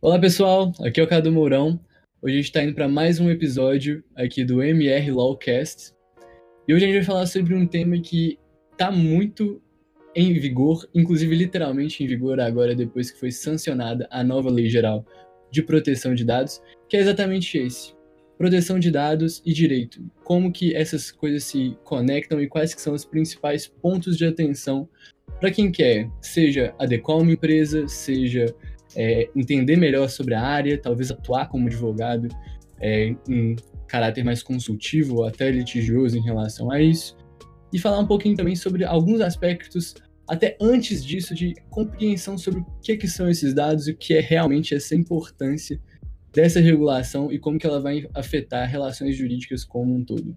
Olá pessoal, aqui é o Cadu Mourão. Hoje a gente está indo para mais um episódio aqui do MR Lawcast. E hoje a gente vai falar sobre um tema que está muito em vigor, inclusive literalmente em vigor agora depois que foi sancionada a nova Lei Geral de Proteção de Dados, que é exatamente esse: proteção de dados e direito. Como que essas coisas se conectam e quais que são os principais pontos de atenção para quem quer, seja adequar uma empresa, seja é, entender melhor sobre a área, talvez atuar como advogado é, em caráter mais consultivo ou até litigioso em relação a isso, e falar um pouquinho também sobre alguns aspectos, até antes disso, de compreensão sobre o que, que são esses dados e o que é realmente essa importância dessa regulação e como que ela vai afetar relações jurídicas como um todo.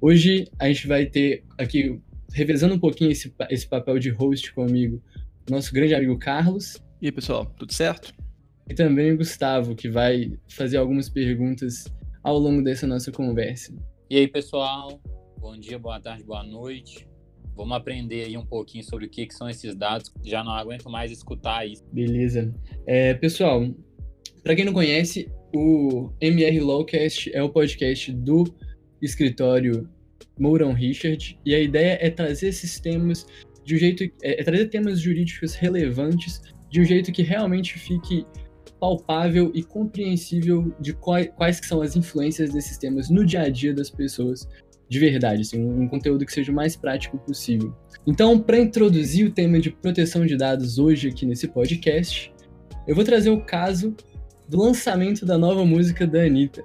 Hoje a gente vai ter aqui, revezando um pouquinho esse, esse papel de host comigo, nosso grande amigo Carlos, e aí, pessoal, tudo certo? E também o Gustavo, que vai fazer algumas perguntas ao longo dessa nossa conversa. E aí, pessoal, bom dia, boa tarde, boa noite. Vamos aprender aí um pouquinho sobre o que, que são esses dados. Já não aguento mais escutar isso. Beleza. É, pessoal, para quem não conhece, o MR Lawcast é o podcast do escritório Mourão Richard e a ideia é trazer esses temas de um jeito é, é trazer temas jurídicos relevantes de um jeito que realmente fique palpável e compreensível de quais, quais são as influências desses temas no dia a dia das pessoas de verdade, assim, um conteúdo que seja o mais prático possível. Então, para introduzir o tema de proteção de dados hoje aqui nesse podcast, eu vou trazer o caso do lançamento da nova música da Anitta.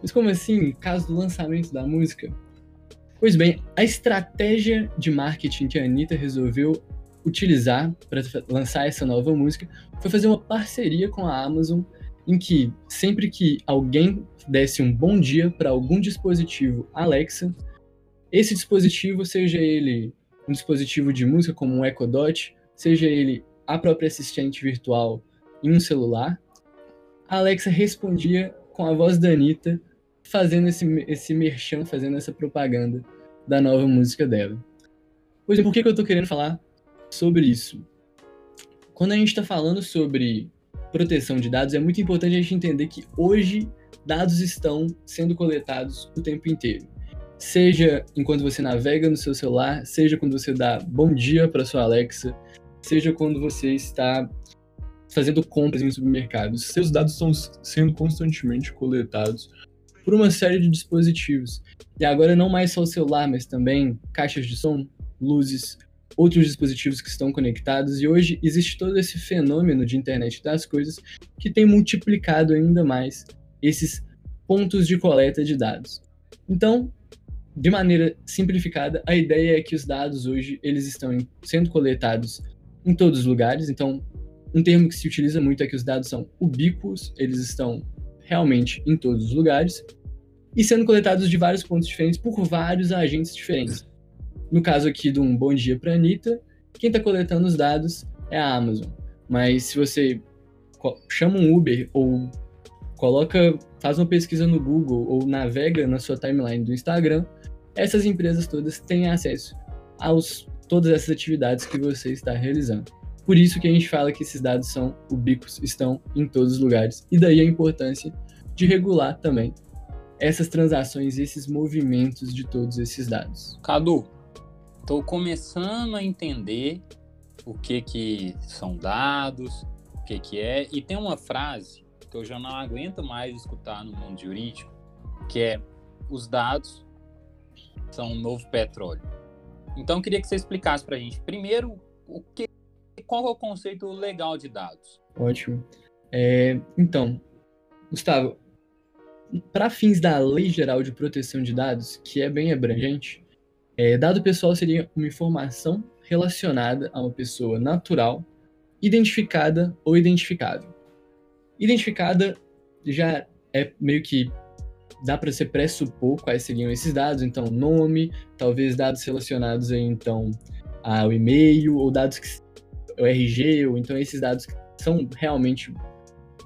Mas como assim, caso do lançamento da música? Pois bem, a estratégia de marketing que a Anitta resolveu utilizar para lançar essa nova música foi fazer uma parceria com a Amazon em que sempre que alguém desse um bom dia para algum dispositivo Alexa, esse dispositivo, seja ele um dispositivo de música como um Echo Dot, seja ele a própria assistente virtual em um celular, a Alexa respondia com a voz da Anitta, fazendo esse, esse merchan, fazendo essa propaganda da nova música dela. Pois por que, que eu tô querendo falar sobre isso. Quando a gente está falando sobre proteção de dados, é muito importante a gente entender que hoje dados estão sendo coletados o tempo inteiro. Seja enquanto você navega no seu celular, seja quando você dá bom dia para sua Alexa, seja quando você está fazendo compras em supermercados. Seus dados estão sendo constantemente coletados por uma série de dispositivos. E agora não mais só o celular, mas também caixas de som, luzes, outros dispositivos que estão conectados, e hoje existe todo esse fenômeno de internet das coisas que tem multiplicado ainda mais esses pontos de coleta de dados. Então, de maneira simplificada, a ideia é que os dados hoje eles estão sendo coletados em todos os lugares. Então, um termo que se utiliza muito é que os dados são ubíquos, eles estão realmente em todos os lugares e sendo coletados de vários pontos diferentes por vários agentes diferentes. No caso aqui de um bom dia para Anitta, quem está coletando os dados é a Amazon. Mas se você chama um Uber ou coloca, faz uma pesquisa no Google ou navega na sua timeline do Instagram, essas empresas todas têm acesso a todas essas atividades que você está realizando. Por isso que a gente fala que esses dados são ubíquos, estão em todos os lugares. E daí a importância de regular também essas transações, esses movimentos de todos esses dados. Cadu, Estou começando a entender o que que são dados, o que que é, e tem uma frase que eu já não aguento mais escutar no mundo jurídico, que é os dados são o novo petróleo. Então eu queria que você explicasse para a gente primeiro o que, qual é o conceito legal de dados. Ótimo. É, então, Gustavo, para fins da Lei Geral de Proteção de Dados, que é bem abrangente, é, dado pessoal seria uma informação relacionada a uma pessoa natural, identificada ou identificável. Identificada já é meio que dá para se pressupor quais seriam esses dados, então nome, talvez dados relacionados aí, então ao e-mail ou dados que o RG ou então esses dados que são realmente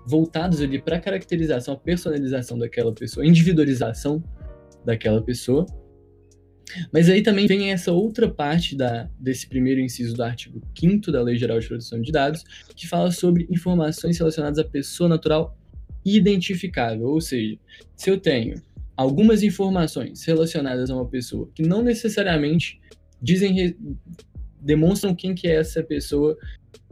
voltados ali para caracterização, personalização daquela pessoa, individualização daquela pessoa. Mas aí também vem essa outra parte da, desse primeiro inciso do artigo 5 da Lei Geral de Proteção de Dados, que fala sobre informações relacionadas à pessoa natural identificável. Ou seja, se eu tenho algumas informações relacionadas a uma pessoa que não necessariamente dizem demonstram quem que é essa pessoa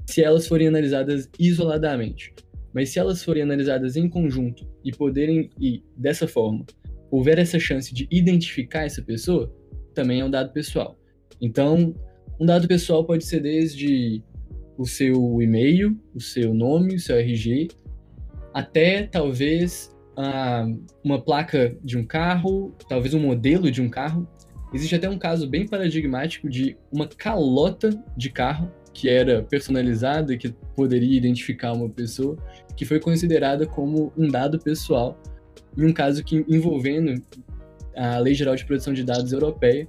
se elas forem analisadas isoladamente. Mas se elas forem analisadas em conjunto e poderem e dessa forma houver essa chance de identificar essa pessoa, também é um dado pessoal. Então, um dado pessoal pode ser desde o seu e-mail, o seu nome, o seu RG, até talvez uma placa de um carro, talvez um modelo de um carro. Existe até um caso bem paradigmático de uma calota de carro que era personalizada e que poderia identificar uma pessoa, que foi considerada como um dado pessoal, em um caso que envolvendo a Lei Geral de Proteção de Dados Europeia,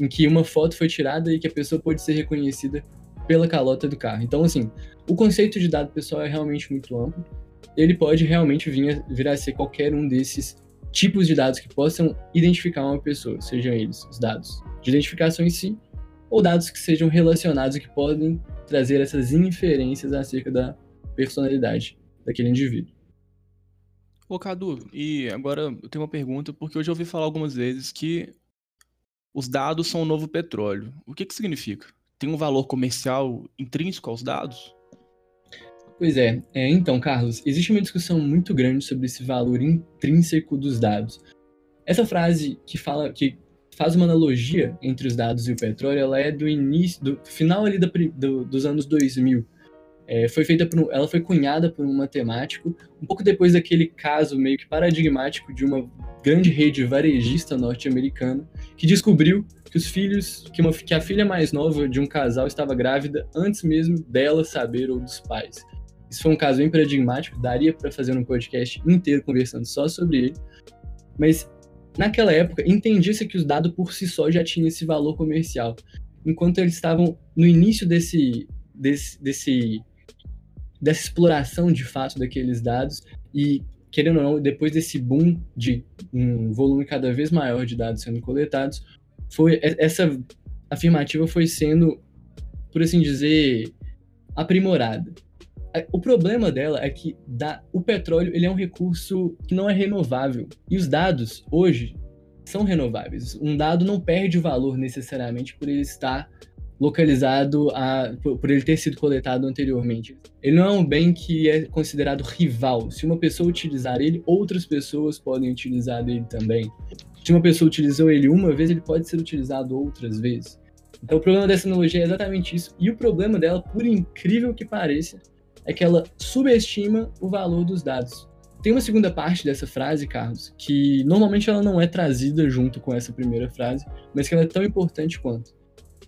em que uma foto foi tirada e que a pessoa pode ser reconhecida pela calota do carro. Então, assim, o conceito de dado pessoal é realmente muito amplo. Ele pode realmente vir a, vir a ser qualquer um desses tipos de dados que possam identificar uma pessoa, sejam eles os dados de identificação em si, ou dados que sejam relacionados e que podem trazer essas inferências acerca da personalidade daquele indivíduo. Ô Cadu, e agora eu tenho uma pergunta, porque hoje eu ouvi falar algumas vezes que os dados são o novo petróleo. O que que significa? Tem um valor comercial intrínseco aos dados? Pois é. é. Então, Carlos, existe uma discussão muito grande sobre esse valor intrínseco dos dados. Essa frase que fala que faz uma analogia entre os dados e o petróleo, ela é do início, do final ali da, do, dos anos 2000. É, foi feita por, ela foi cunhada por um matemático, um pouco depois daquele caso meio que paradigmático de uma grande rede varejista norte-americana que descobriu que os filhos, que, uma, que a filha mais nova de um casal estava grávida antes mesmo dela saber ou dos pais. Isso foi um caso bem paradigmático, daria para fazer um podcast inteiro conversando só sobre ele. Mas naquela época entendia-se que os dados por si só já tinham esse valor comercial, enquanto eles estavam no início desse desse, desse dessa exploração de fato daqueles dados e querendo ou não, depois desse boom de um volume cada vez maior de dados sendo coletados, foi essa afirmativa foi sendo, por assim dizer, aprimorada. O problema dela é que da, o petróleo ele é um recurso que não é renovável. E os dados, hoje, são renováveis. Um dado não perde o valor necessariamente por ele estar localizado a, por, ele ter sido coletado anteriormente. Ele não é um bem que é considerado rival. Se uma pessoa utilizar ele, outras pessoas podem utilizar ele também. Se uma pessoa utilizou ele uma vez, ele pode ser utilizado outras vezes. Então o problema dessa analogia é exatamente isso. E o problema dela, por incrível que pareça, é que ela subestima o valor dos dados. Tem uma segunda parte dessa frase, Carlos, que normalmente ela não é trazida junto com essa primeira frase, mas que ela é tão importante quanto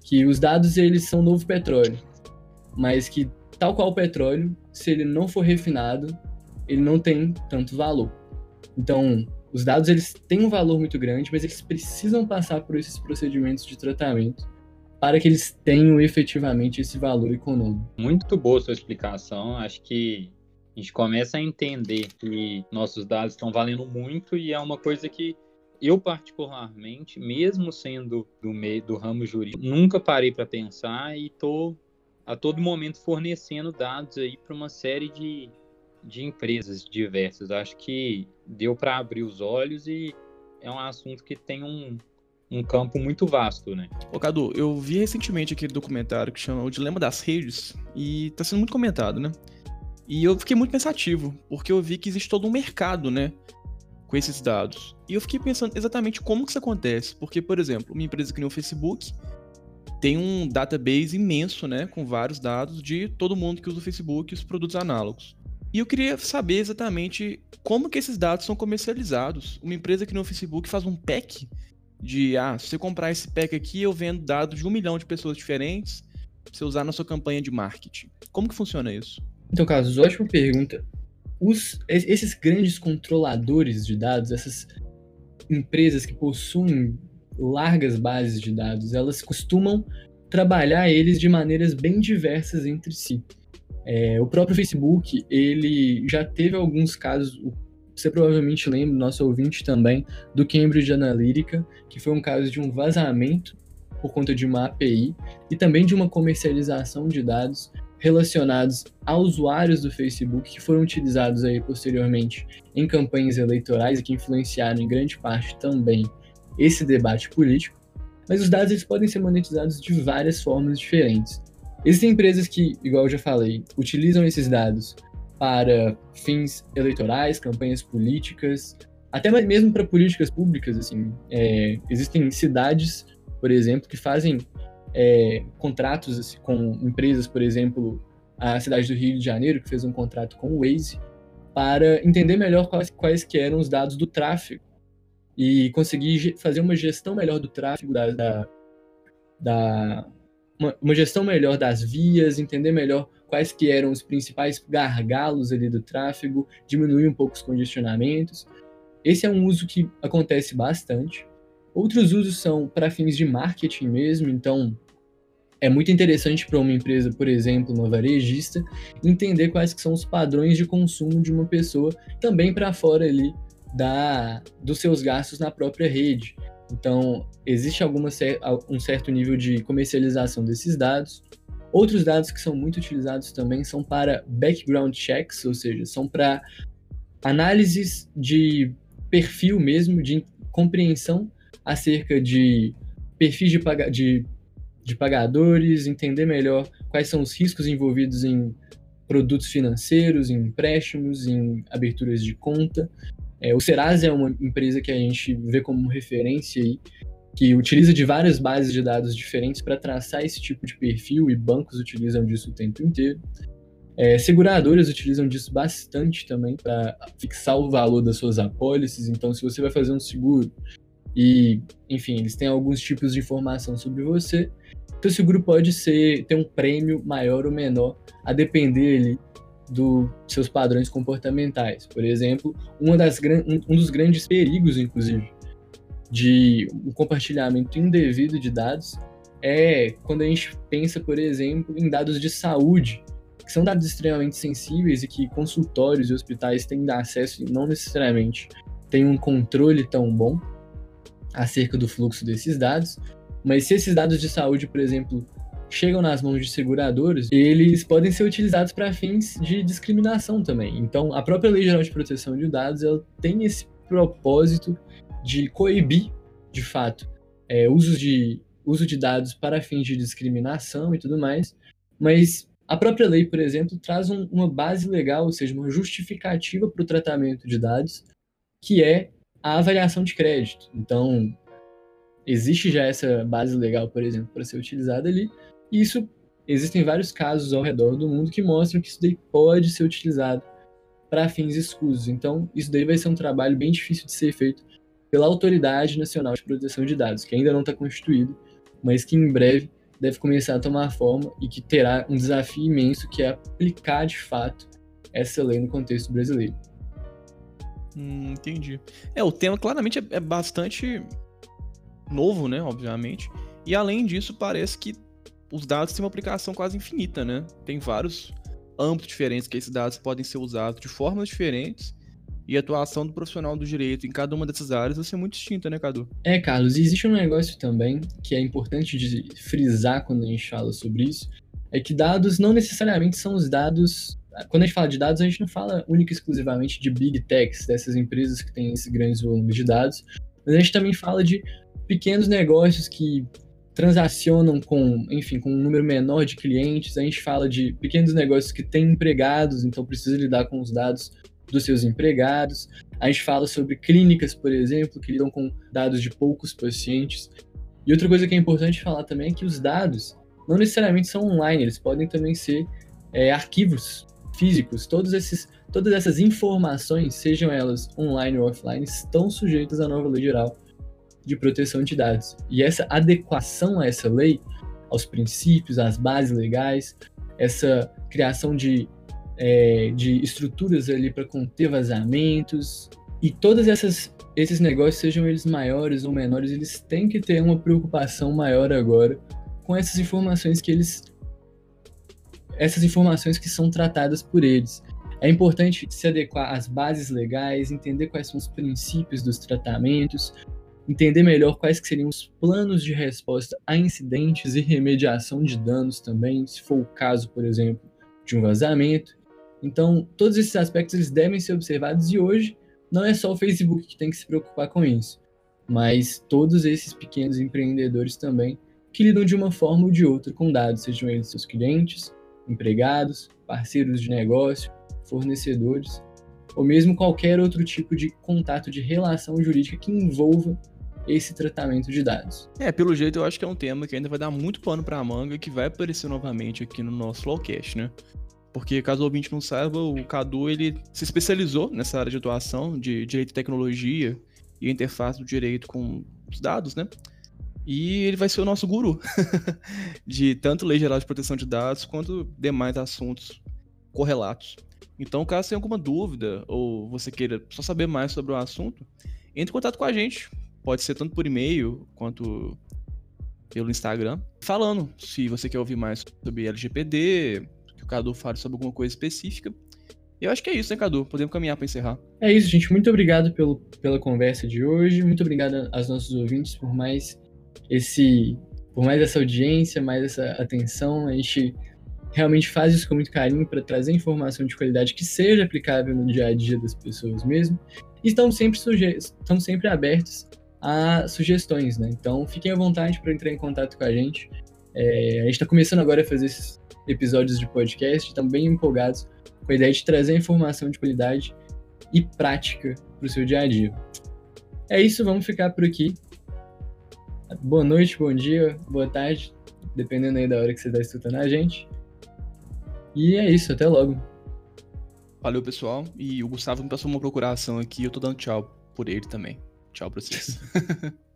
que os dados eles são novo petróleo, mas que tal qual o petróleo, se ele não for refinado, ele não tem tanto valor. Então, os dados eles têm um valor muito grande, mas eles precisam passar por esses procedimentos de tratamento para que eles tenham efetivamente esse valor econômico. Muito boa sua explicação. Acho que a gente começa a entender que nossos dados estão valendo muito e é uma coisa que eu particularmente, mesmo sendo do meio do ramo jurídico, nunca parei para pensar e tô a todo momento fornecendo dados aí para uma série de, de empresas diversas. Acho que deu para abrir os olhos e é um assunto que tem um, um campo muito vasto, né? Ô Cadu, eu vi recentemente aquele documentário que chama O Dilema das Redes e tá sendo muito comentado, né? E eu fiquei muito pensativo, porque eu vi que existe todo um mercado, né? Com esses dados. E eu fiquei pensando exatamente como que isso acontece. Porque, por exemplo, uma empresa que nem o Facebook tem um database imenso, né, com vários dados de todo mundo que usa o Facebook e os produtos análogos. E eu queria saber exatamente como que esses dados são comercializados. Uma empresa que no Facebook faz um pack de, ah, se você comprar esse pack aqui, eu vendo dados de um milhão de pessoas diferentes pra você usar na sua campanha de marketing. Como que funciona isso? Então, Carlos, ótima pergunta os, esses grandes controladores de dados, essas empresas que possuem largas bases de dados, elas costumam trabalhar eles de maneiras bem diversas entre si. É, o próprio Facebook, ele já teve alguns casos, você provavelmente lembra, nosso ouvinte também, do Cambridge Analytica, que foi um caso de um vazamento por conta de uma API e também de uma comercialização de dados relacionados a usuários do Facebook que foram utilizados aí posteriormente em campanhas eleitorais e que influenciaram em grande parte também esse debate político. Mas os dados eles podem ser monetizados de várias formas diferentes. Existem empresas que, igual eu já falei, utilizam esses dados para fins eleitorais, campanhas políticas, até mesmo para políticas públicas. Assim, é, existem cidades, por exemplo, que fazem é, contratos assim, com empresas, por exemplo, a cidade do Rio de Janeiro, que fez um contrato com o Waze, para entender melhor quais, quais que eram os dados do tráfego e conseguir fazer uma gestão melhor do tráfego, da, da, da uma, uma, gestão melhor das vias, entender melhor quais que eram os principais gargalos ali do tráfego, diminuir um pouco os congestionamentos. Esse é um uso que acontece bastante. Outros usos são para fins de marketing mesmo, então é muito interessante para uma empresa, por exemplo, uma varejista, entender quais que são os padrões de consumo de uma pessoa também para fora ali da dos seus gastos na própria rede. Então, existe alguma, um certo nível de comercialização desses dados. Outros dados que são muito utilizados também são para background checks, ou seja, são para análises de perfil mesmo, de compreensão acerca de perfis de, paga de, de pagadores, entender melhor quais são os riscos envolvidos em produtos financeiros, em empréstimos, em aberturas de conta. É, o Serasa é uma empresa que a gente vê como referência aí, que utiliza de várias bases de dados diferentes para traçar esse tipo de perfil e bancos utilizam disso o tempo inteiro. É, seguradoras utilizam disso bastante também para fixar o valor das suas apólices. Então, se você vai fazer um seguro e, enfim, eles têm alguns tipos de informação sobre você. Então, o seguro pode ser ter um prêmio maior ou menor, a depender ali dos seus padrões comportamentais. Por exemplo, uma das, um dos grandes perigos, inclusive, de um compartilhamento indevido de dados é quando a gente pensa, por exemplo, em dados de saúde, que são dados extremamente sensíveis e que consultórios e hospitais têm acesso e não necessariamente têm um controle tão bom acerca do fluxo desses dados, mas se esses dados de saúde, por exemplo, chegam nas mãos de seguradoras, eles podem ser utilizados para fins de discriminação também. Então, a própria Lei Geral de Proteção de Dados ela tem esse propósito de coibir, de fato, é, usos de, uso de dados para fins de discriminação e tudo mais, mas a própria lei, por exemplo, traz um, uma base legal, ou seja, uma justificativa para o tratamento de dados, que é a avaliação de crédito. Então, existe já essa base legal, por exemplo, para ser utilizada ali, e isso existem vários casos ao redor do mundo que mostram que isso daí pode ser utilizado para fins escusos. Então, isso daí vai ser um trabalho bem difícil de ser feito pela Autoridade Nacional de Proteção de Dados, que ainda não está constituído, mas que em breve deve começar a tomar forma e que terá um desafio imenso que é aplicar de fato essa lei no contexto brasileiro. Hum, entendi. É, o tema claramente é, é bastante novo, né? Obviamente. E além disso, parece que os dados têm uma aplicação quase infinita, né? Tem vários âmbitos diferentes que esses dados podem ser usados de formas diferentes e a atuação do profissional do direito em cada uma dessas áreas vai ser muito distinta, né, Cadu? É, Carlos, e existe um negócio também que é importante de frisar quando a gente fala sobre isso, é que dados não necessariamente são os dados quando a gente fala de dados, a gente não fala única e exclusivamente de big techs, dessas empresas que têm esses grandes volumes de dados, mas a gente também fala de pequenos negócios que transacionam com, enfim, com um número menor de clientes. A gente fala de pequenos negócios que têm empregados, então precisa lidar com os dados dos seus empregados. A gente fala sobre clínicas, por exemplo, que lidam com dados de poucos pacientes. E outra coisa que é importante falar também é que os dados não necessariamente são online, eles podem também ser é, arquivos físicos, todos esses, todas essas informações, sejam elas online ou offline, estão sujeitas à nova lei geral de proteção de dados. E essa adequação a essa lei, aos princípios, às bases legais, essa criação de, é, de estruturas ali para conter vazamentos, e todas essas esses negócios, sejam eles maiores ou menores, eles têm que ter uma preocupação maior agora com essas informações que eles essas informações que são tratadas por eles. É importante se adequar às bases legais, entender quais são os princípios dos tratamentos, entender melhor quais que seriam os planos de resposta a incidentes e remediação de danos também, se for o caso, por exemplo, de um vazamento. Então, todos esses aspectos eles devem ser observados e hoje não é só o Facebook que tem que se preocupar com isso, mas todos esses pequenos empreendedores também que lidam de uma forma ou de outra com dados, sejam eles seus clientes, empregados, parceiros de negócio, fornecedores, ou mesmo qualquer outro tipo de contato de relação jurídica que envolva esse tratamento de dados. É, pelo jeito eu acho que é um tema que ainda vai dar muito pano para a manga e que vai aparecer novamente aqui no nosso Lawcast, né? Porque, caso o ouvinte não saiba, o Cadu ele se especializou nessa área de atuação de direito e tecnologia e interface do direito com os dados, né? E ele vai ser o nosso guru de tanto lei geral de proteção de dados quanto demais assuntos correlatos. Então, caso tenha alguma dúvida ou você queira só saber mais sobre o assunto, entre em contato com a gente. Pode ser tanto por e-mail quanto pelo Instagram, falando se você quer ouvir mais sobre LGPD, que o Cadu fale sobre alguma coisa específica. Eu acho que é isso, né, Cadu? Podemos caminhar para encerrar. É isso, gente. Muito obrigado pelo, pela conversa de hoje. Muito obrigado aos nossos ouvintes por mais esse, por mais essa audiência, mais essa atenção. A gente realmente faz isso com muito carinho para trazer informação de qualidade que seja aplicável no dia a dia das pessoas mesmo. E estamos sempre, estamos sempre abertos a sugestões, né? Então fiquem à vontade para entrar em contato com a gente. É, a gente está começando agora a fazer esses episódios de podcast, estamos bem empolgados com a ideia de trazer informação de qualidade e prática para o seu dia a dia. É isso, vamos ficar por aqui. Boa noite, bom dia, boa tarde, dependendo aí da hora que você está escutando a gente. E é isso, até logo. Valeu, pessoal. E o Gustavo me passou uma procuração aqui, eu tô dando tchau por ele também. Tchau pra vocês.